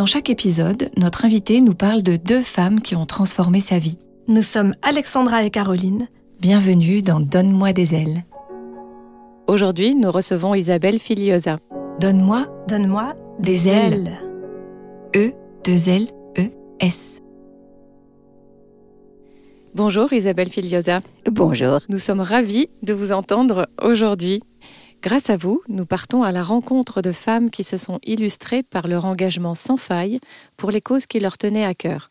Dans chaque épisode, notre invité nous parle de deux femmes qui ont transformé sa vie. Nous sommes Alexandra et Caroline. Bienvenue dans Donne-moi des ailes. Aujourd'hui, nous recevons Isabelle Filiosa. Donne-moi Donne-moi des ailes. E, deux L, E, S. Bonjour Isabelle Filiosa. Bonjour. Nous sommes ravis de vous entendre aujourd'hui. Grâce à vous, nous partons à la rencontre de femmes qui se sont illustrées par leur engagement sans faille pour les causes qui leur tenaient à cœur.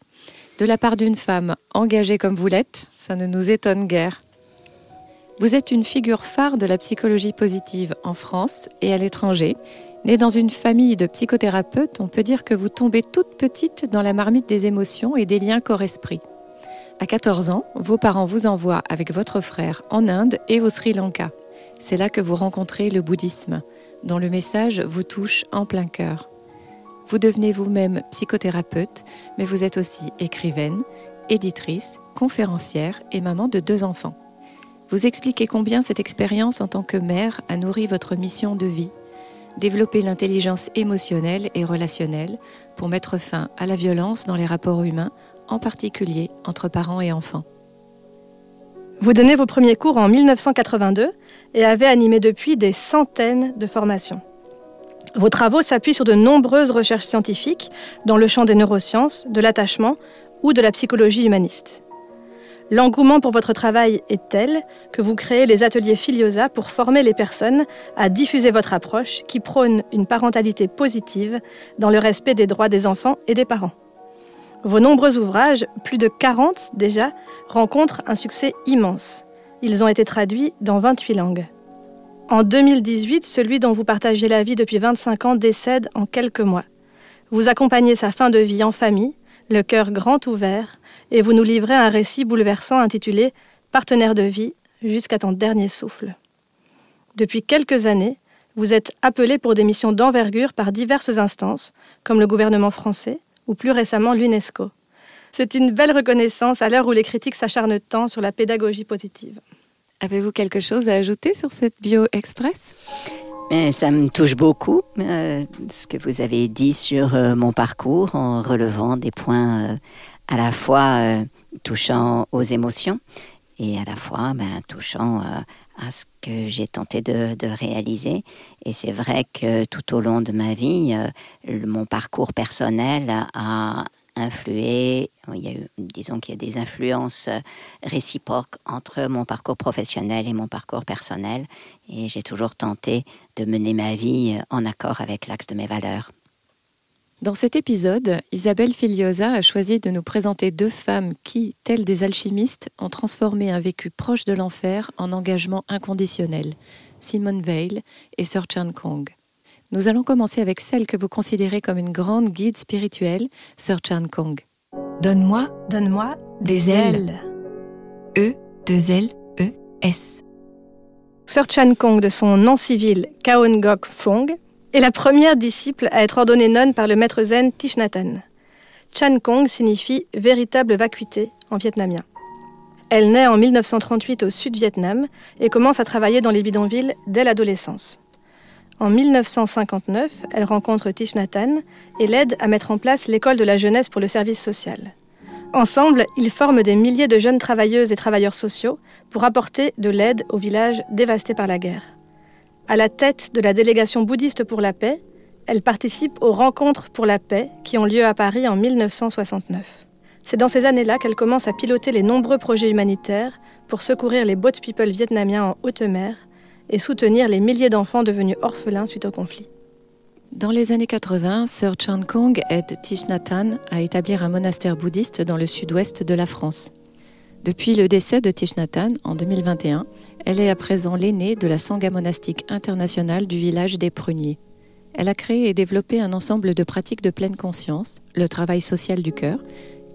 De la part d'une femme engagée comme vous l'êtes, ça ne nous étonne guère. Vous êtes une figure phare de la psychologie positive en France et à l'étranger. Née dans une famille de psychothérapeutes, on peut dire que vous tombez toute petite dans la marmite des émotions et des liens corps-esprit. À 14 ans, vos parents vous envoient avec votre frère en Inde et au Sri Lanka. C'est là que vous rencontrez le bouddhisme, dont le message vous touche en plein cœur. Vous devenez vous-même psychothérapeute, mais vous êtes aussi écrivaine, éditrice, conférencière et maman de deux enfants. Vous expliquez combien cette expérience en tant que mère a nourri votre mission de vie, développer l'intelligence émotionnelle et relationnelle pour mettre fin à la violence dans les rapports humains, en particulier entre parents et enfants. Vous donnez vos premiers cours en 1982 et avez animé depuis des centaines de formations. Vos travaux s'appuient sur de nombreuses recherches scientifiques dans le champ des neurosciences, de l'attachement ou de la psychologie humaniste. L'engouement pour votre travail est tel que vous créez les ateliers Filiosa pour former les personnes à diffuser votre approche qui prône une parentalité positive dans le respect des droits des enfants et des parents. Vos nombreux ouvrages, plus de 40 déjà, rencontrent un succès immense. Ils ont été traduits dans 28 langues. En 2018, celui dont vous partagez la vie depuis 25 ans décède en quelques mois. Vous accompagnez sa fin de vie en famille, le cœur grand ouvert, et vous nous livrez un récit bouleversant intitulé Partenaire de vie jusqu'à ton dernier souffle. Depuis quelques années, vous êtes appelé pour des missions d'envergure par diverses instances, comme le gouvernement français, ou plus récemment l'UNESCO. C'est une belle reconnaissance à l'heure où les critiques s'acharnent tant sur la pédagogie positive. Avez-vous quelque chose à ajouter sur cette bio express? Mais ça me touche beaucoup euh, ce que vous avez dit sur euh, mon parcours en relevant des points euh, à la fois euh, touchant aux émotions et à la fois ben, touchant euh, à ce que j'ai tenté de, de réaliser. Et c'est vrai que tout au long de ma vie, euh, le- mon parcours personnel a influé, il y a eu, disons qu'il y a des influences euh, réciproques entre mon parcours professionnel et mon parcours personnel. Et j'ai toujours tenté de mener ma vie euh, en accord avec l'axe de mes valeurs. Dans cet épisode, Isabelle Filiosa a choisi de nous présenter deux femmes qui, telles des alchimistes, ont transformé un vécu proche de l'enfer en engagement inconditionnel, Simone Weil et Sir Chan Kong. Nous allons commencer avec celle que vous considérez comme une grande guide spirituelle, Sir Chan Kong. Donne-moi Donne-moi des ailes. E, deux L, E, S. Sir Chan Kong, de son nom civil Kaon Gok Fong, est la première disciple à être ordonnée nonne par le maître zen Thich Nhat Hanh. Chan Kong signifie véritable vacuité en vietnamien. Elle naît en 1938 au sud-Vietnam et commence à travailler dans les bidonvilles dès l'adolescence. En 1959, elle rencontre Thich Nhat Hanh et l'aide à mettre en place l'école de la jeunesse pour le service social. Ensemble, ils forment des milliers de jeunes travailleuses et travailleurs sociaux pour apporter de l'aide aux villages dévastés par la guerre. À la tête de la délégation bouddhiste pour la paix, elle participe aux rencontres pour la paix qui ont lieu à Paris en 1969. C'est dans ces années-là qu'elle commence à piloter les nombreux projets humanitaires pour secourir les boat people vietnamiens en haute mer et soutenir les milliers d'enfants devenus orphelins suite au conflit. Dans les années 80, Sir Chan Kong aide Thich Nhat Hanh à établir un monastère bouddhiste dans le sud-ouest de la France. Depuis le décès de Thich Nhat Hanh en 2021, elle est à présent l'aînée de la Sangha monastique internationale du village des Pruniers. elle a créé et développé un ensemble de pratiques de pleine conscience, le travail social du cœur,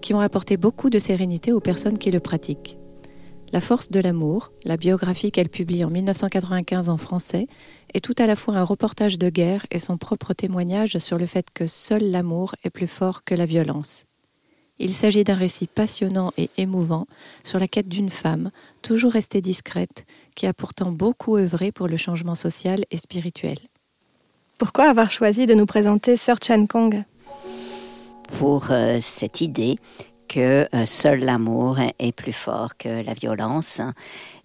qui ont apporté beaucoup de sérénité aux personnes qui le pratiquent. La force de l'amour, la biographie qu'elle publie en 1995 en français, est tout à la fois un reportage de guerre et son propre témoignage sur le fait que seul l'amour est plus fort que la violence. Il s'agit d'un récit passionnant et émouvant sur la quête d'une femme, toujours restée discrète, qui a pourtant beaucoup œuvré pour le changement social et spirituel. Pourquoi avoir choisi de nous présenter Sir Chan Kong? Pour euh, cette idée que euh, seul l'amour est plus fort que la violence.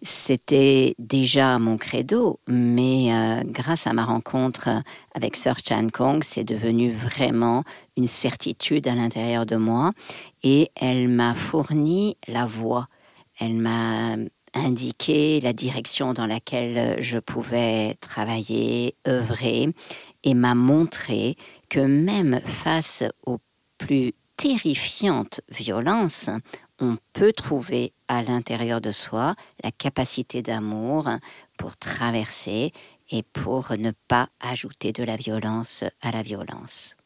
C'était déjà mon credo, mais euh, grâce à ma rencontre avec Sir Chan Kong, c'est devenu vraiment une certitude à l'intérieur de moi et elle m'a fourni la voie. Elle m'a indiqué la direction dans laquelle je pouvais travailler, œuvrer et m'a montré que même face aux plus terrifiante violence, on peut trouver à l'intérieur de soi la capacité d'amour pour traverser et pour ne pas ajouter de la violence à la violence.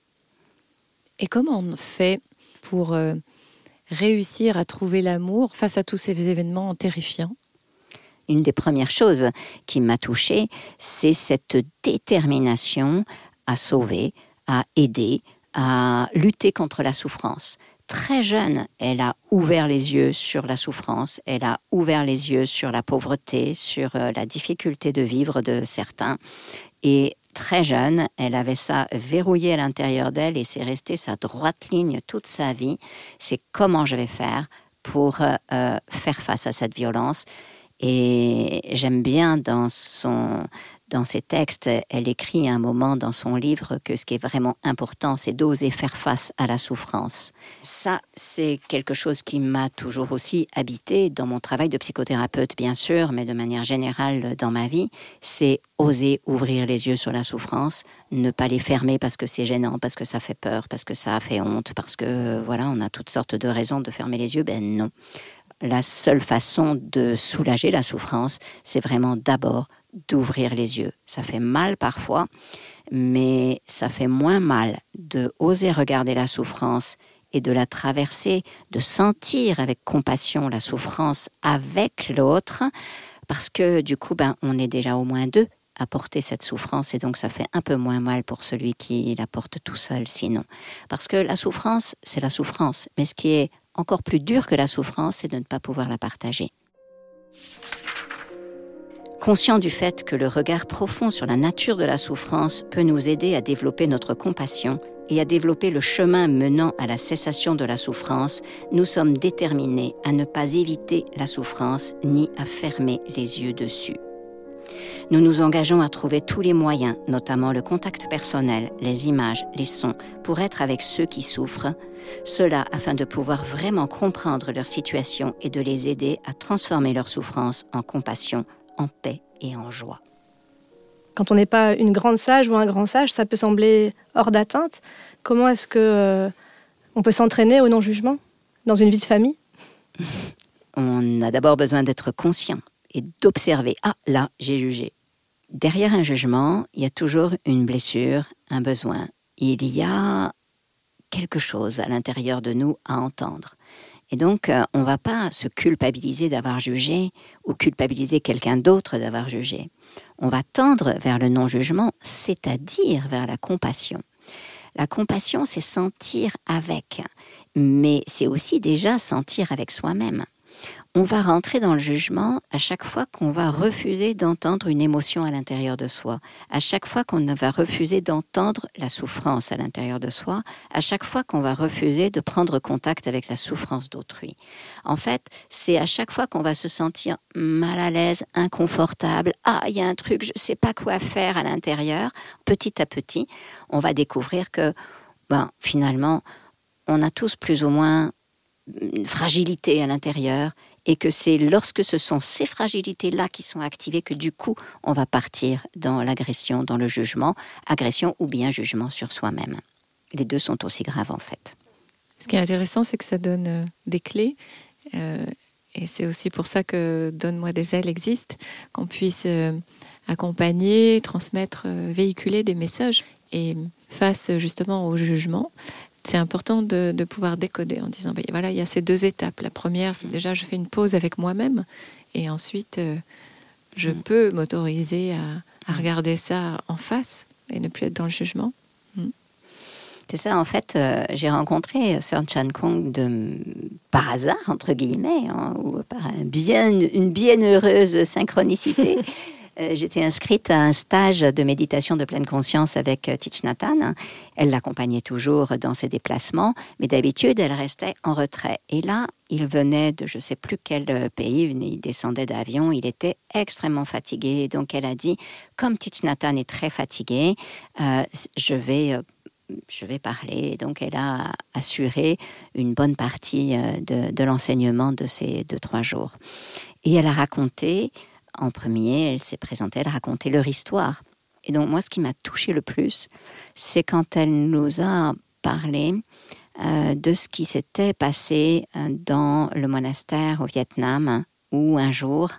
Et comment on fait pour euh, réussir à trouver l'amour face à tous ces événements terrifiants? Une des premières choses qui m'a touchée, c'est cette détermination à sauver, à aider, à lutter contre la souffrance. Très jeune, elle a ouvert les yeux sur la souffrance, elle a ouvert les yeux sur la pauvreté, sur euh, la difficulté de vivre de certains. Et très jeune, elle avait ça verrouillé à l'intérieur d'elle et c'est resté sa droite ligne toute sa vie. C'est comment je vais faire pour euh, euh, faire face à cette violence. Et j'aime bien dans son, dans ses textes, elle écrit à un moment dans son livre que ce qui est vraiment important, c'est d'oser faire face à la souffrance. Ça, c'est quelque chose qui m'a toujours aussi habité dans mon travail de psychothérapeute, bien sûr, mais de manière générale dans ma vie. C'est oser ouvrir les yeux sur la souffrance, ne pas les fermer parce que c'est gênant, parce que ça fait peur, parce que ça fait honte, parce que voilà, on a toutes sortes de raisons de fermer les yeux. Ben non. La seule façon de soulager la souffrance, c'est vraiment d'abord d'ouvrir les yeux. Ça fait mal parfois, mais ça fait moins mal de oser regarder la souffrance et de la traverser, de sentir avec compassion la souffrance avec l'autre, parce que du coup, ben, on est déjà au moins deux à porter cette souffrance et donc ça fait un peu moins mal pour celui qui la porte tout seul sinon. Parce que la souffrance, c'est la souffrance, mais ce qui est encore plus dur que la souffrance, c'est de ne pas pouvoir la partager. Conscient du fait que le regard profond sur la nature de la souffrance peut nous aider à développer notre compassion et à développer le chemin menant à la cessation de la souffrance, nous sommes déterminés à ne pas éviter la souffrance ni à fermer les yeux dessus. Nous nous engageons à trouver tous les moyens, notamment le contact personnel, les images, les sons, pour être avec ceux qui souffrent, cela afin de pouvoir vraiment comprendre leur situation et de les aider à transformer leur souffrance en compassion, en paix et en joie. Quand on n'est pas une grande sage ou un grand sage, ça peut sembler hors d'atteinte. Comment est-ce que euh, on peut s'entraîner au non-jugement dans une vie de famille? On a d'abord besoin d'être conscient et d'observer. Ah, là, j'ai jugé. Derrière un jugement, il y a toujours une blessure, un besoin. Il y a quelque chose à l'intérieur de nous à entendre. Et donc, euh, on ne va pas se culpabiliser d'avoir jugé ou culpabiliser quelqu'un d'autre d'avoir jugé. On va tendre vers le non-jugement, c'est-à-dire vers la compassion. La compassion, c'est sentir avec, mais c'est aussi déjà sentir avec soi-même on va rentrer dans le jugement à chaque fois qu'on va refuser d'entendre une émotion à l'intérieur de soi, à chaque fois qu'on va refuser d'entendre la souffrance à l'intérieur de soi, à chaque fois qu'on va refuser de prendre contact avec la souffrance d'autrui. En fait, c'est à chaque fois qu'on va se sentir mal à l'aise, inconfortable, ah, il y a un truc, je ne sais pas quoi faire à l'intérieur, petit à petit, on va découvrir que, ben, finalement, on a tous plus ou moins une fragilité à l'intérieur et que c'est lorsque ce sont ces fragilités-là qui sont activées que du coup, on va partir dans l'agression, dans le jugement, agression ou bien jugement sur soi-même. Les deux sont aussi graves en fait. Ce qui est intéressant, c'est que ça donne euh, des clés. Euh, et c'est aussi pour ça que Donne-moi des ailes existe, qu'on puisse euh, accompagner, transmettre, véhiculer des messages. Et face justement au jugement, c'est important de, pouvoir décoder en disant, ben, voilà, il y a ces deux étapes. La première, c'est déjà, je fais une pause avec moi-même, et ensuite, euh, je mm. peux m'autoriser à, mm. regarder ça en face et ne plus être dans le jugement. Mm. C'est ça, en fait, euh, j'ai rencontré Sir Chan Kong de, par hasard, entre guillemets, hein, ou par un bien, une bienheureuse synchronicité. Euh, j'étais inscrite à un stage de méditation de pleine conscience avec euh, Thich Nhat Elle l'accompagnait toujours dans ses déplacements, mais d'habitude, elle restait en retrait. Et là, il venait de je ne sais plus quel euh, pays, il descendait d'avion, il était extrêmement fatigué. Donc elle a dit, comme Thich Nhat est très fatigué, je vais je vais parler. Donc, elle a assuré une bonne partie de, de l'enseignement de ces deux, trois jours. Et elle a raconté en premier, elle s'est présentée, elle a raconté leur histoire. Et donc moi, ce qui m'a touché le plus, c'est quand elle nous a parlé euh, de ce qui s'était passé euh, dans le monastère au Vietnam, où un jour,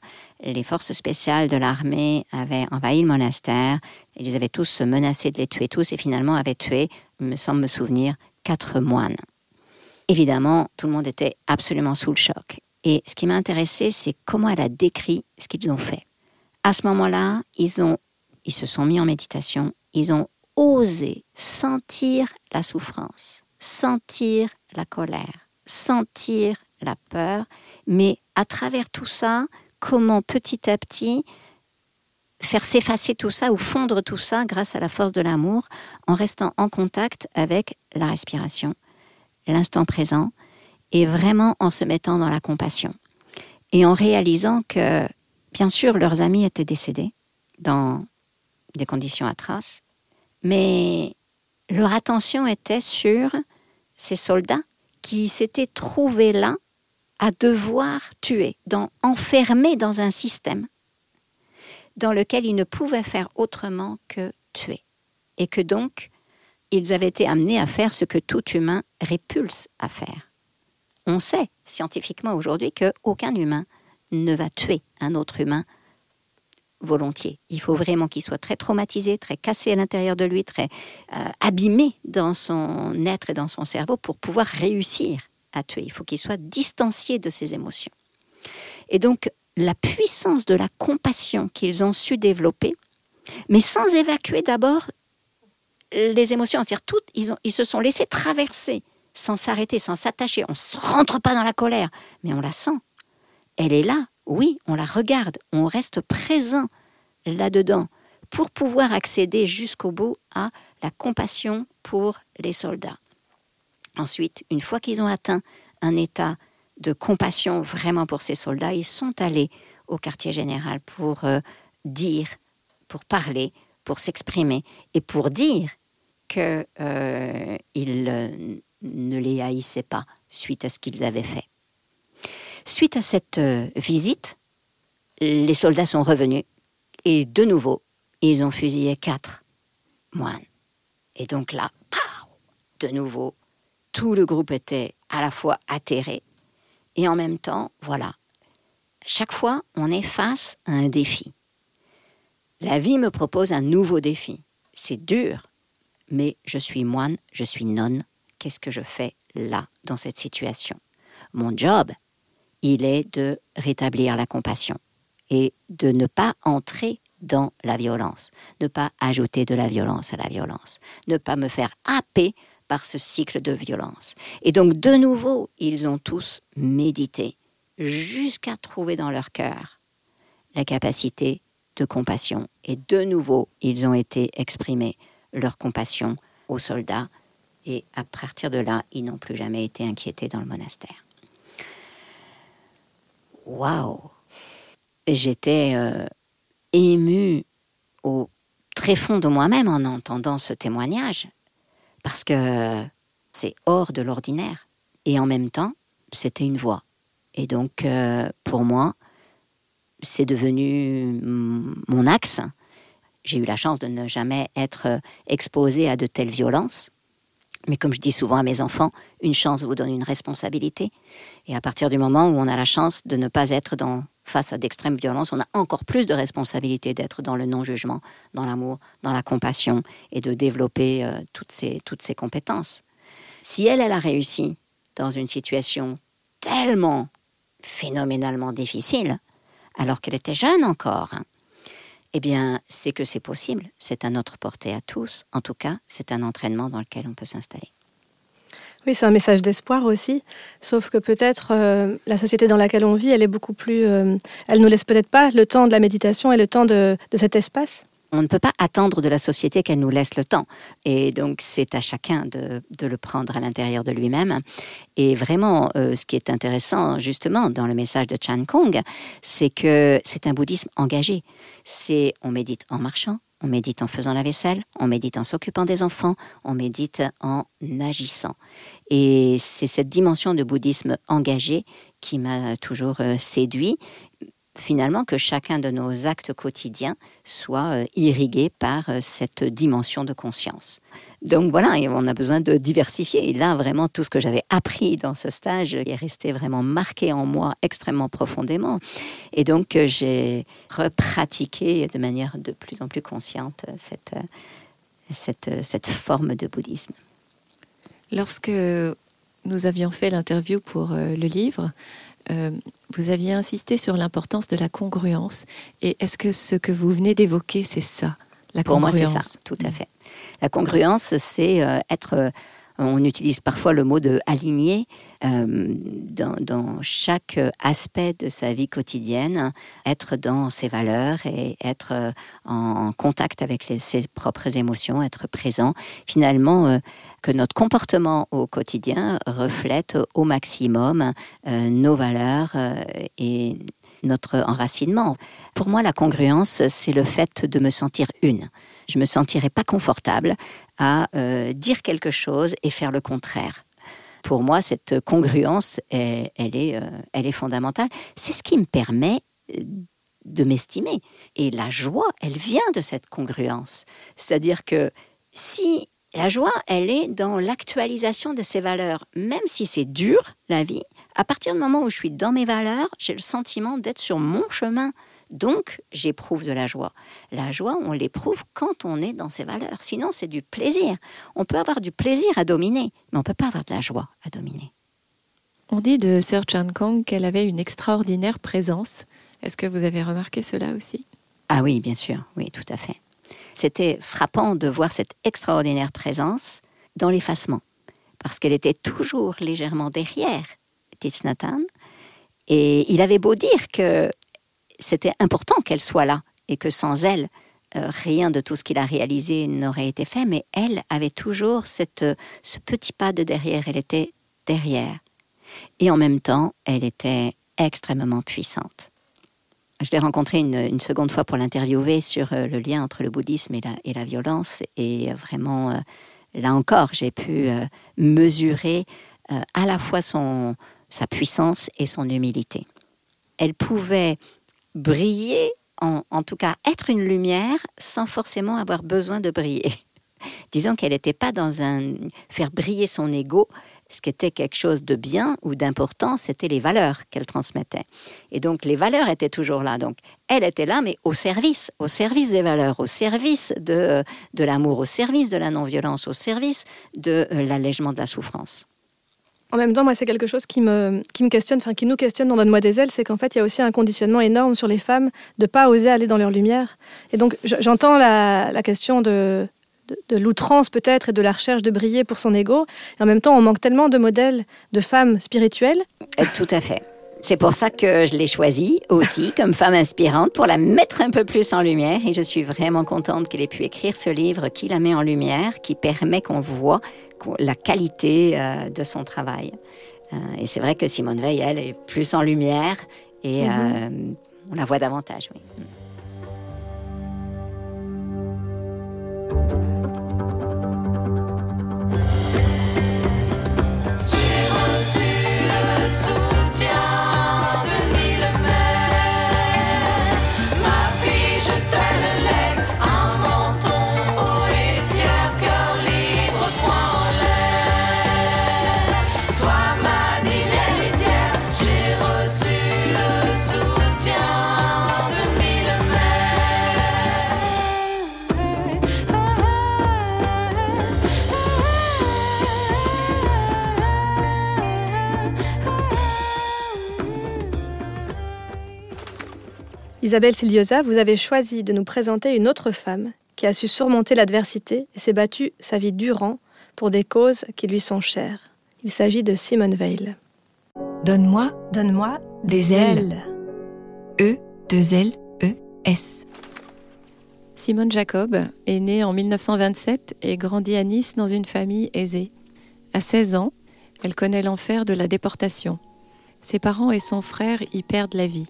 les forces spéciales de l'armée avaient envahi le monastère, ils avaient tous menacé de les tuer tous, et finalement avaient tué, me semble me souvenir, quatre moines. Évidemment, tout le monde était absolument sous le choc. Et ce qui m'a intéressé, c'est comment elle a décrit ce qu'ils ont fait. À ce moment-là, ils, ont, ils se sont mis en méditation, ils ont osé sentir la souffrance, sentir la colère, sentir la peur, mais à travers tout ça, comment petit à petit faire s'effacer tout ça ou fondre tout ça grâce à la force de l'amour en restant en contact avec la respiration, l'instant présent, et vraiment en se mettant dans la compassion. Et en réalisant que, bien sûr, leurs amis étaient décédés dans des conditions atroces, mais leur attention était sur ces soldats qui s'étaient trouvés là à devoir tuer, enfermés dans un système dans lequel ils ne pouvaient faire autrement que tuer. Et que donc, ils avaient été amenés à faire ce que tout humain répulse à faire on sait scientifiquement aujourd'hui qu'aucun humain ne va tuer un autre humain volontiers. Il faut vraiment qu'il soit très traumatisé, très cassé à l'intérieur de lui, très euh, abîmé dans son être et dans son cerveau pour pouvoir réussir à tuer. Il faut qu'il soit distancié de ses émotions. Et donc, la puissance de la compassion qu'ils ont su développer, mais sans évacuer d'abord les émotions, c'est-à-dire toutes, ils se sont laissés traverser sans s'arrêter, sans s'attacher. On ne rentre pas dans la colère, mais on la sent. Elle est là, oui, on la regarde, on reste présent là-dedans pour pouvoir accéder jusqu'au bout à la compassion pour les soldats. Ensuite, une fois qu'ils ont atteint un état de compassion vraiment pour ces soldats, ils sont allés au quartier général pour euh, dire, pour parler, pour s'exprimer et pour dire qu'ils euh, euh, ne les haïssaient pas suite à ce qu'ils avaient fait. Suite à cette euh, visite, les soldats sont revenus et de nouveau, ils ont fusillé quatre moines. Et donc là, de nouveau, tout le groupe était à la fois atterré et en même temps, voilà, chaque fois, on est face à un défi. La vie me propose un nouveau défi. C'est dur, mais je suis moine, je suis nonne, qu'est-ce que je fais là, dans cette situation? Mon job, il est de rétablir la compassion et de ne pas entrer dans la violence, ne pas ajouter de la violence à la violence, ne pas me faire happer par ce cycle de violence. Et donc, de nouveau, ils ont tous médité jusqu'à trouver dans leur cœur la capacité de compassion. Et de nouveau, ils ont été exprimés leur compassion aux soldats et à partir de là, ils n'ont plus jamais été inquiétés dans le monastère. Waouh J'étais euh, émue au très fond de moi-même en entendant ce témoignage, parce que c'est hors de l'ordinaire. Et en même temps, c'était une voix. Et donc, euh, pour moi, c'est devenu mon axe. J'ai eu la chance de ne jamais être exposée à de telles violences. Mais comme je dis souvent à mes enfants, une chance vous donne une responsabilité. Et à partir du moment où on a la chance de ne pas être dans face à d'extrêmes violences, on a encore plus de responsabilité d'être dans le non-jugement, dans l'amour, dans la compassion et de développer euh, toutes, ces, toutes ces compétences. Si elle, elle a réussi dans une situation tellement phénoménalement difficile, alors qu'elle était jeune encore, hein, eh bien, c'est que c'est possible. C'est à notre portée à tous. En tout cas, c'est un entraînement dans lequel on peut s'installer. Oui, c'est un message d'espoir aussi. Sauf que peut-être euh, la société dans laquelle on vit, elle est beaucoup plus. Euh, elle nous laisse peut-être pas le temps de la méditation et le temps de, cet espace. On ne peut pas attendre de la société qu'elle nous laisse le temps. Et donc, c'est à chacun de, le prendre à l'intérieur de lui-même. Et vraiment, euh, ce qui est intéressant, justement, dans le message de Chan Kong, c'est que c'est un bouddhisme engagé. C'est on médite en marchant, on médite en faisant la vaisselle, on médite en s'occupant des enfants, on médite en agissant. Et c'est cette dimension de bouddhisme engagé qui m'a toujours euh, séduit. Finalement, que chacun de nos actes quotidiens soit euh, irrigué par euh, cette dimension de conscience. Donc voilà, on a besoin de diversifier. Et là, vraiment, tout ce que j'avais appris dans ce stage est resté vraiment marqué en moi extrêmement profondément. Et donc, j'ai repratiqué de manière de plus en plus consciente cette, forme de bouddhisme. Lorsque nous avions fait l'interview pour euh, le livre, euh, vous aviez insisté sur l'importance de la congruence. Et est-ce que ce que vous venez d'évoquer, c'est ça, la Pour moi, c'est ça, tout à fait. La congruence, c'est euh, être on utilise parfois le mot de aligner euh, dans, chaque aspect de sa vie quotidienne, être dans ses valeurs et être euh, en contact avec ses propres émotions, être présent. Finalement, euh, que notre comportement au quotidien reflète au maximum nos valeurs et notre enracinement. Pour moi, la congruence, c'est le fait de me sentir une. Je me sentirais pas confortable à euh, dire quelque chose et faire le contraire. Pour moi, cette congruence, elle, est, euh, fondamentale. C'est ce qui me permet euh, de m'estimer. Et la joie, elle vient de cette congruence. C'est-à-dire que si la joie, elle est dans l'actualisation de ses valeurs, même si c'est dur, la vie, à partir du moment où je suis dans mes valeurs, j'ai le sentiment d'être sur mon chemin. Donc, j'éprouve de la joie. La joie, on l'éprouve quand on est dans ses valeurs. Sinon, c'est du plaisir. On peut avoir du plaisir à dominer, mais on ne peut pas avoir de la joie à dominer. On dit de Sir Chan Kong qu'elle avait une extraordinaire présence. Est-ce que vous avez remarqué cela aussi? Ah oui, bien sûr, oui, tout à fait. C'était frappant de voir cette extraordinaire présence dans l'effacement, parce qu'elle était toujours légèrement derrière Thich Et il avait beau dire que c'était important qu'elle soit là et que sans elle, euh, rien de tout ce qu'il a réalisé n'aurait été fait, mais elle avait toujours euh, ce petit pas de derrière, elle était derrière. Et en même temps, elle était extrêmement puissante. Je l'ai rencontrée une, seconde fois pour l'interviewer sur euh, le lien entre le bouddhisme et la, violence. Et vraiment, là encore, j'ai pu mesurer à la fois sa puissance et son humilité. Elle pouvait briller, en, tout cas être une lumière sans forcément avoir besoin de briller. Disons qu'elle n'était pas dans un faire briller son ego. Ce qui était quelque chose de bien ou d'important, c'était les valeurs qu'elle transmettait. Et donc les valeurs étaient toujours là. Donc elle était là, mais au service, au service des valeurs, au service de, de l'amour, au service de la non-violence, au service de euh, l'allègement de la souffrance. En même temps, moi, c'est quelque chose qui me, qui me questionne, enfin, qui nous questionne dans Donne-moi des ailes, c'est qu'en fait, il y a aussi un conditionnement énorme sur les femmes de ne pas oser aller dans leur lumière. Et donc, j'entends la, question de, de, l'outrance peut-être et de la recherche de briller pour son ego. Et en même temps, on manque tellement de modèles de femmes spirituelles. Euh, tout à fait. C'est pour ça que je l'ai choisie aussi comme femme inspirante pour la mettre un peu plus en lumière. Et je suis vraiment contente qu'elle ait pu écrire ce livre qui la met en lumière, qui permet qu'on voit la qualité euh, de son travail. Euh, et c'est vrai que Simone Veil, elle, est plus en lumière et mhm. euh, on la voit davantage. Oui. Isabelle Filiosa, vous avez choisi de nous présenter une autre femme qui a su surmonter l'adversité et s'est battue sa vie durant pour des causes qui lui sont chères. Il s'agit de Simone Veil. Donne-moi, donne-moi des, ailes. E, 2 L, E, S. Simone Jacob est née en 1927 et grandit à Nice dans une famille aisée. À 16 ans, elle connaît l'enfer de la déportation. Ses parents et son frère y perdent la vie.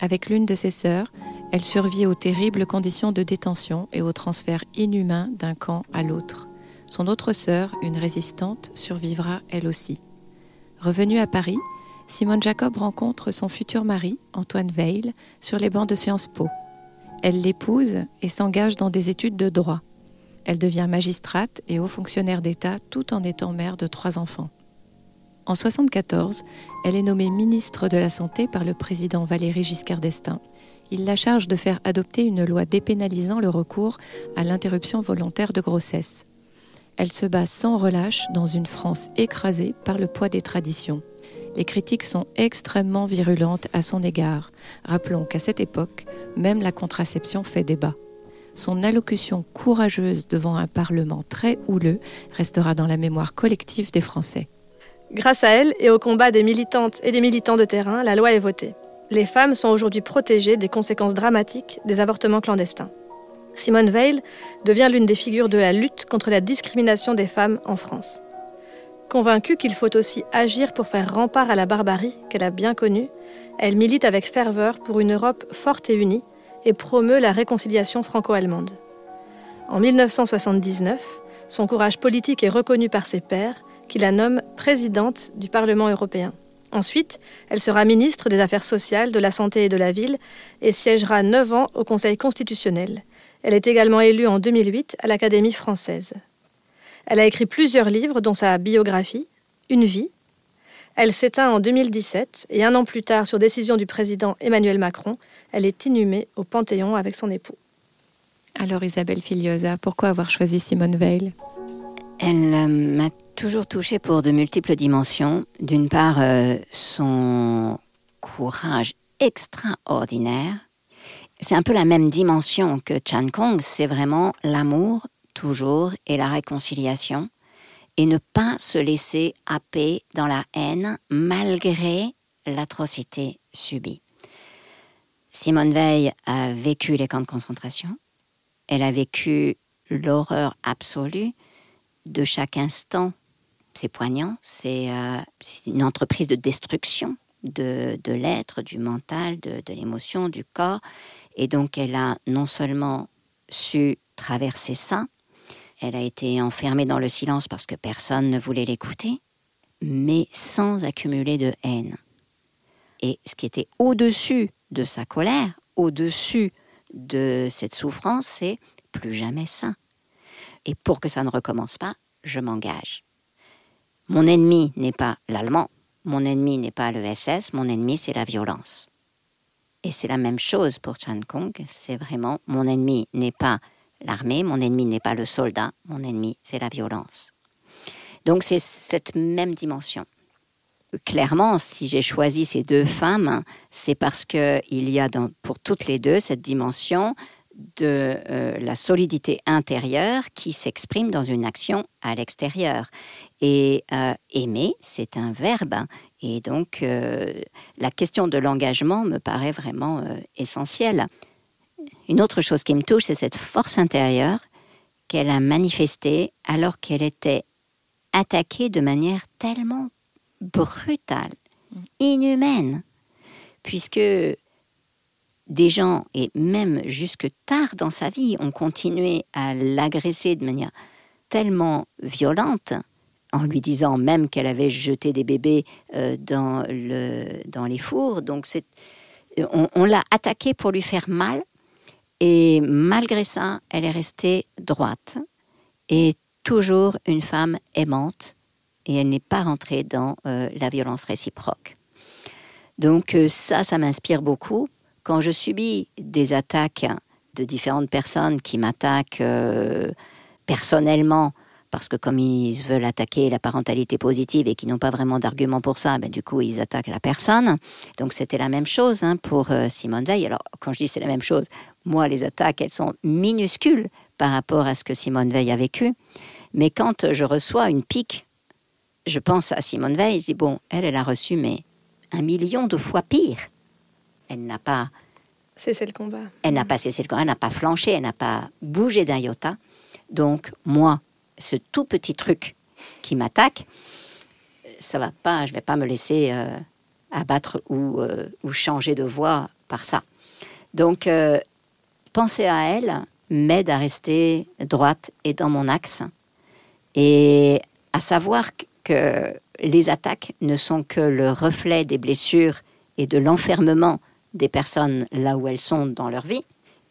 Avec l'une de ses sœurs, elle survit aux terribles conditions de détention et au transfert inhumain d'un camp à l'autre. Son autre sœur, une résistante, survivra elle aussi. Revenue à Paris, Simone Jacob rencontre son futur mari, Antoine Veil, sur les bancs de Sciences Po. Elle l'épouse et s'engage dans des études de droit. Elle devient magistrate et haut fonctionnaire d'État tout en étant mère de trois enfants. En 1974, elle est nommée ministre de la Santé par le président Valéry Giscard d'Estaing. Il la charge de faire adopter une loi dépénalisant le recours à l'interruption volontaire de grossesse. Elle se bat sans relâche dans une France écrasée par le poids des traditions. Les critiques sont extrêmement virulentes à son égard. Rappelons qu'à cette époque, même la contraception fait débat. Son allocution courageuse devant un Parlement très houleux restera dans la mémoire collective des Français. Grâce à elle et au combat des militantes et des militants de terrain, la loi est votée. Les femmes sont aujourd'hui protégées des conséquences dramatiques des avortements clandestins. Simone Veil devient l'une des figures de la lutte contre la discrimination des femmes en France. Convaincue qu'il faut aussi agir pour faire rempart à la barbarie qu'elle a bien connue, elle milite avec ferveur pour une Europe forte et unie et promeut la réconciliation franco-allemande. En 1979, son courage politique est reconnu par ses pairs qui la nomment présidente du Parlement européen. Ensuite, elle sera ministre des Affaires sociales, de la Santé et de la Ville et siégera neuf ans au Conseil constitutionnel. Elle est également élue en 2008 à l'Académie française. Elle a écrit plusieurs livres, dont sa biographie, Une vie. Elle s'éteint en 2017 et un an plus tard, sur décision du président Emmanuel Macron, elle est inhumée au Panthéon avec son époux. Alors Isabelle Filiosa, pourquoi avoir choisi Simone Veil? Elle euh, m'a toujours touchée pour de multiples dimensions. D'une part, euh, son courage extraordinaire. C'est un peu la même dimension que Chan Kong, c'est vraiment l'amour toujours et la réconciliation et ne pas se laisser happer dans la haine malgré l'atrocité subie. Simone Veil a vécu les camps de concentration, elle a vécu l'horreur absolue de chaque instant. C'est poignant, c'est euh, une entreprise de destruction de, l'être, du mental, de l'émotion, du corps. Et donc elle a non seulement su traverser ça, elle a été enfermée dans le silence parce que personne ne voulait l'écouter, mais sans accumuler de haine. Et ce qui était au-dessus de sa colère, au-dessus de cette souffrance, c'est plus jamais ça. Et pour que ça ne recommence pas, je m'engage. Mon ennemi n'est pas l'allemand, mon ennemi n'est pas le SS, mon ennemi c'est la violence. Et c'est la même chose pour Chan Kong, c'est vraiment mon ennemi n'est pas l'armée, mon ennemi n'est pas le soldat, mon ennemi c'est la violence. Donc c'est cette même dimension. Clairement, si j'ai choisi ces deux femmes, c'est parce qu'il y a pour toutes les deux cette dimension de euh, la solidité intérieure qui s'exprime dans une action à l'extérieur. Et euh, aimer, c'est un verbe. Et donc, euh, la question de l'engagement me paraît vraiment essentielle. Une autre chose qui me touche, c'est cette force intérieure qu'elle a manifestée alors qu'elle était attaquée de manière tellement brutale, inhumaine, puisque des gens, et même jusque tard dans sa vie, ont continué à l'agresser de manière tellement violente, en lui disant même qu'elle avait jeté des bébés euh, dans, le, dans les fours. Donc on, on l'a attaquée pour lui faire mal, et malgré ça, elle est restée droite et toujours une femme aimante et elle n'est pas rentrée dans euh, la violence réciproque. Donc euh, ça, ça m'inspire beaucoup. Quand je subis des attaques de différentes personnes qui m'attaquent euh, personnellement parce que comme ils veulent attaquer la parentalité positive et qu'ils n'ont pas vraiment d'argument pour ça, ben, du coup, ils attaquent la personne. Donc c'était la même chose hein, pour euh, Simone Veil. Alors quand je dis c'est la même chose, moi, les attaques, elles sont minuscules par rapport à ce que Simone Veil a vécu. Mais quand je reçois une pique, je pense à Simone Veil, je dis, bon, elle, elle a reçu, mais un million de fois pire. Elle n'a pas... Cessé le combat. Elle n'a pas cessé le combat, elle n'a pas flanché, elle n'a pas bougé d'un iota. Donc, moi, ce tout petit truc qui m'attaque, ça va pas, je vais pas me laisser euh, abattre ou, euh, ou, changer de voix par ça. Donc, euh, penser à elle m'aide à rester droite et dans mon axe et à savoir que les attaques ne sont que le reflet des blessures et de l'enfermement des personnes là où elles sont dans leur vie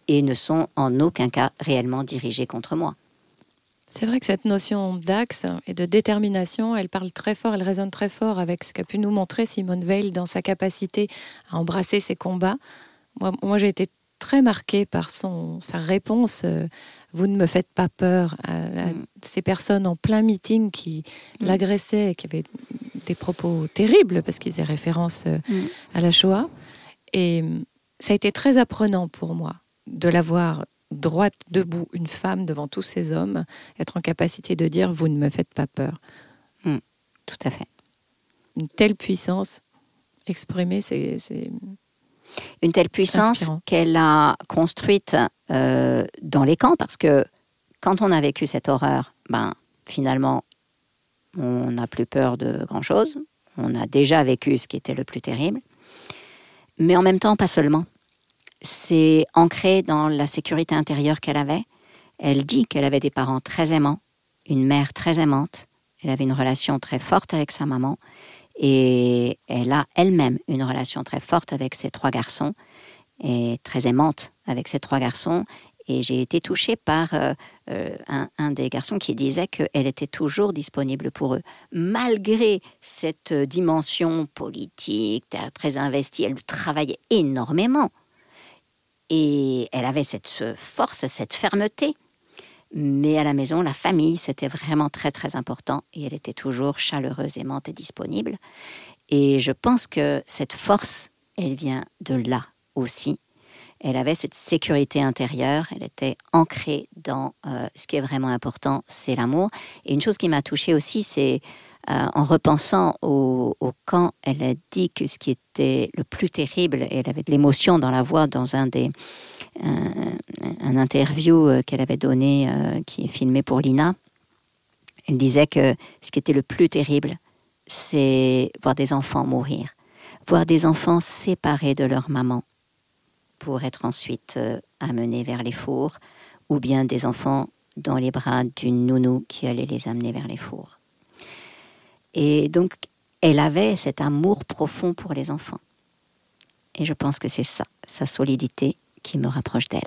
et ne sont en aucun cas réellement dirigées contre moi. C'est vrai que cette notion d'axe et de détermination, elle parle très fort, elle résonne très fort avec ce qu'a pu nous montrer Simone Veil dans sa capacité à embrasser ses combats. Moi, j'ai été très marquée par son, sa réponse euh, Vous ne me faites pas peur à, mm. ces personnes en plein meeting qui mm. l'agressaient, qui avaient des propos terribles parce qu'ils faisaient référence euh, mm. à la Shoah. Et ça a été très apprenant pour moi de la voir droite, debout, une femme devant tous ces hommes, être en capacité de dire Vous ne me faites pas peur. Hmm, tout à fait. Une telle puissance exprimée, c'est. Une telle puissance qu'elle a construite euh, dans les camps, parce que quand on a vécu cette horreur, ben, finalement, on n'a plus peur de grand-chose. On a déjà vécu ce qui était le plus terrible. Mais en même temps, pas seulement c'est ancré dans la sécurité intérieure qu'elle avait. Elle dit qu'elle avait des parents très aimants, une mère très aimante. Elle avait une relation très forte avec sa maman et elle a elle-même une relation très forte avec ses trois garçons et très aimante avec ses trois garçons. Et j'ai été touchée par euh, euh, un, des garçons qui disait qu'elle était toujours disponible pour eux. Malgré cette dimension politique, très investie, elle travaillait énormément. Et elle avait cette force, cette fermeté. Mais à la maison, la famille, c'était vraiment très, très important. Et elle était toujours chaleureuse, aimante et disponible. Et je pense que cette force, elle vient de là aussi. Elle avait cette sécurité intérieure, elle était ancrée dans euh, ce qui est vraiment important, c'est l'amour. Et une chose qui m'a touchée aussi, c'est euh, en repensant au, camp, elle a dit que ce qui était le plus terrible, et elle avait de l'émotion dans la voix dans un des un, interview euh, qu'elle avait donné, euh, qui est filmé pour Lina. Elle disait que ce qui était le plus terrible, c'est voir des enfants mourir, voir des enfants séparés de leur maman pour être ensuite amenés vers les fours, ou bien des enfants dans les bras d'une nounou qui allait les amener vers les fours. Et donc, elle avait cet amour profond pour les enfants. Et je pense que c'est ça, sa solidité, qui me rapproche d'elle.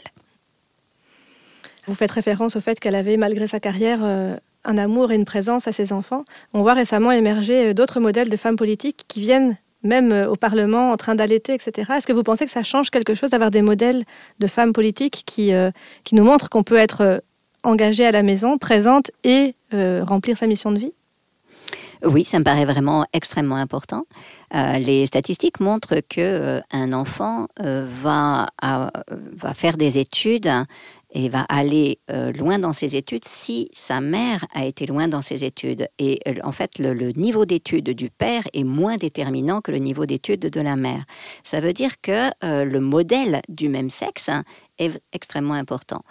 Vous faites référence au fait qu'elle avait, malgré sa carrière, euh, un amour et une présence à ses enfants. On voit récemment émerger euh, d'autres modèles de femmes politiques qui viennent même euh, au Parlement en train d'allaiter, etc. Est-ce que vous pensez que ça change quelque chose d'avoir des modèles de femmes politiques qui, qui nous montrent qu'on peut être engagée à la maison, présente et remplir sa mission de vie? Oui, ça me paraît vraiment extrêmement important. Euh, les statistiques montrent que euh, un enfant euh, va, va faire des études et va aller loin dans ses études si sa mère a été loin dans ses études. Et en fait, le, niveau d'études du père est moins déterminant que le niveau d'études de la mère. Ça veut dire que le modèle du même sexe est extrêmement important.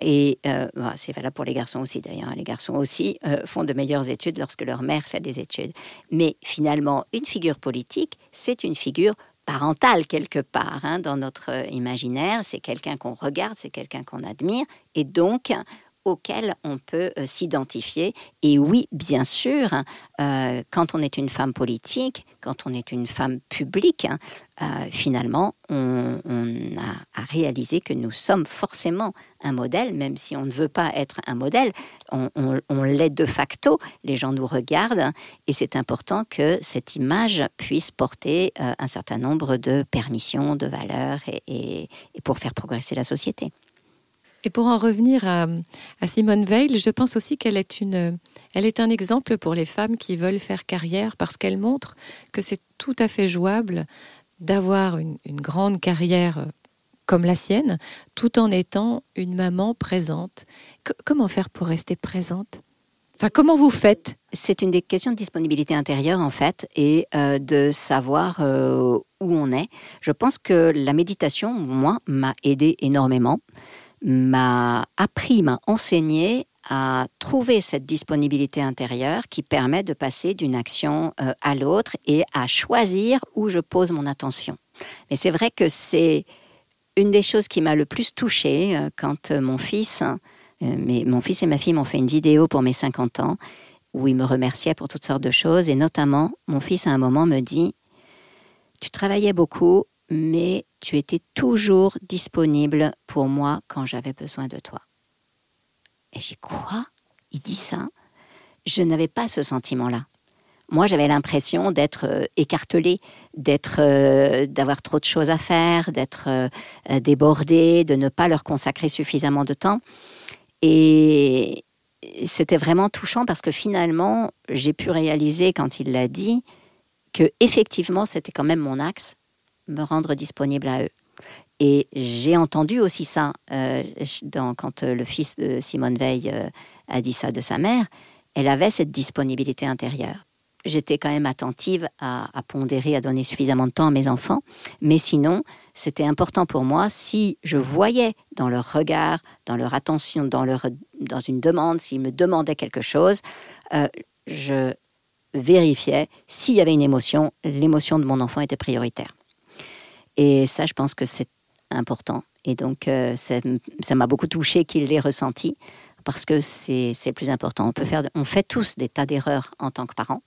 Et euh, bah, c'est valable pour les garçons aussi d'ailleurs. Les garçons aussi euh, font de meilleures études lorsque leur mère fait des études. Mais finalement, une figure politique, c'est une figure parentale quelque part hein, dans notre imaginaire. C'est quelqu'un qu'on regarde, c'est quelqu'un qu'on admire. Et donc, auquel on peut euh, s'identifier. Et oui, bien sûr, euh, quand on est une femme politique, quand on est une femme publique, hein, euh, finalement, on, a, réalisé que nous sommes forcément un modèle, même si on ne veut pas être un modèle, on, l'est de facto, les gens nous regardent, et c'est important que cette image puisse porter un certain nombre de permissions, de valeurs, et pour faire progresser la société. Et pour en revenir à, Simone Veil, je pense aussi qu'elle est une, elle est un exemple pour les femmes qui veulent faire carrière parce qu'elle montre que c'est tout à fait jouable d'avoir une, grande carrière comme la sienne, tout en étant une maman présente. comment faire pour rester présente? Enfin, comment vous faites? C'est une des questions de disponibilité intérieure en fait et euh, de savoir euh, où on est. Je pense que la méditation, moi, m'a aidé énormément m'a appris, m'a enseigné à trouver cette disponibilité intérieure qui permet de passer d'une action euh, à l'autre et à choisir où je pose mon attention. Mais c'est vrai que c'est une des choses qui m'a le plus touchée euh, quand euh, mon fils, mais mon fils et ma fille m'ont fait une vidéo pour mes 50 ans où ils me remerciaient pour toutes sortes de choses et notamment mon fils à un moment me dit tu travaillais beaucoup mais tu étais toujours disponible pour moi quand j'avais besoin de toi. Et j'ai quoi? Il dit ça? Je n'avais pas ce sentiment-là. Moi, j'avais l'impression d'être euh, écartelée, d'être, euh, d'avoir trop de choses à faire, d'être euh, débordée, de ne pas leur consacrer suffisamment de temps. Et c'était vraiment touchant parce que finalement, j'ai pu réaliser quand il l'a dit que effectivement, c'était quand même mon axe me rendre disponible à eux. Et j'ai entendu aussi ça euh, quand euh, le fils de Simone Veil euh, a dit ça de sa mère. Elle avait cette disponibilité intérieure. J'étais quand même attentive à, pondérer, à donner suffisamment de temps à mes enfants. Mais sinon, c'était important pour moi si je voyais dans leur regard, dans leur attention, dans, leur, dans une demande, s'ils me demandaient quelque chose, je vérifiais s'il y avait une émotion, l'émotion de mon enfant était prioritaire. Et ça, je pense que c'est important. Et donc, euh, ça m'a beaucoup touché qu'il l'ait ressenti, parce que c'est le plus important. On, peut faire, on fait tous des tas d'erreurs en tant que parents.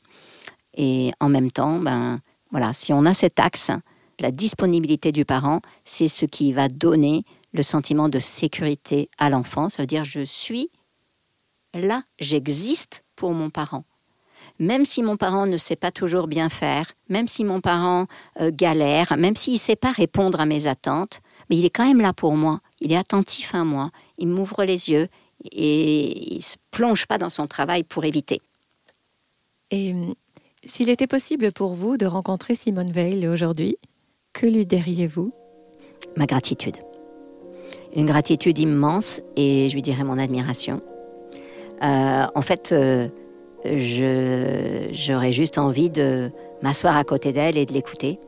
Et en même temps, ben, voilà, si on a cet axe, la disponibilité du parent, c'est ce qui va donner le sentiment de sécurité à l'enfant. Ça veut dire, je suis là, j'existe pour mon parent même si mon parent ne sait pas toujours bien faire, même si mon parent euh, galère, même s'il ne sait pas répondre à mes attentes, mais il est quand même là pour moi, il est attentif à moi, il m'ouvre les yeux et il ne se plonge pas dans son travail pour éviter. Et euh, s'il était possible pour vous de rencontrer Simone Veil aujourd'hui, que lui diriez-vous? Ma gratitude. Une gratitude immense et je lui dirais mon admiration. Euh, en fait, j'aurais juste envie de m'asseoir à côté d'elle et de l'écouter.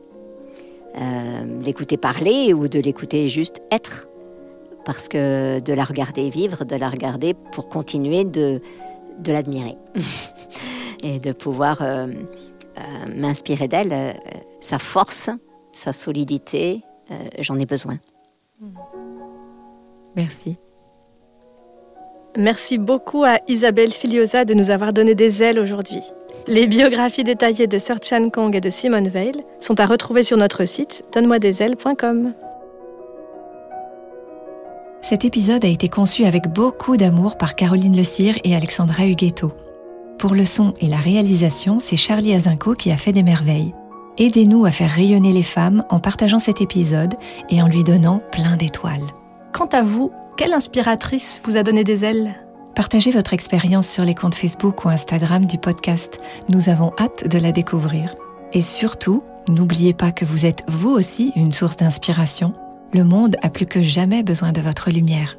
Euh, l'écouter parler ou de l'écouter juste être. Parce que de la regarder vivre, de la regarder pour continuer de, de l'admirer. et de pouvoir euh, euh, m'inspirer d'elle, sa force, sa solidité, j'en ai besoin. Merci. Merci beaucoup à Isabelle Filiosa de nous avoir donné des ailes aujourd'hui. Les biographies détaillées de Sir Chan Kong et de Simone Veil sont à retrouver sur notre site donne-moi-des-ailes.com. Cet épisode a été conçu avec beaucoup d'amour par Caroline Le Cire et Alexandra Huguetto. Pour le son et la réalisation, c'est Charlie Azinco qui a fait des merveilles. Aidez-nous à faire rayonner les femmes en partageant cet épisode et en lui donnant plein d'étoiles. Quant à vous, quelle inspiratrice vous a donné des ailes? Partagez votre expérience sur les comptes Facebook ou Instagram du podcast. Nous avons hâte de la découvrir. Et surtout, n'oubliez pas que vous êtes vous aussi une source d'inspiration. Le monde a plus que jamais besoin de votre lumière.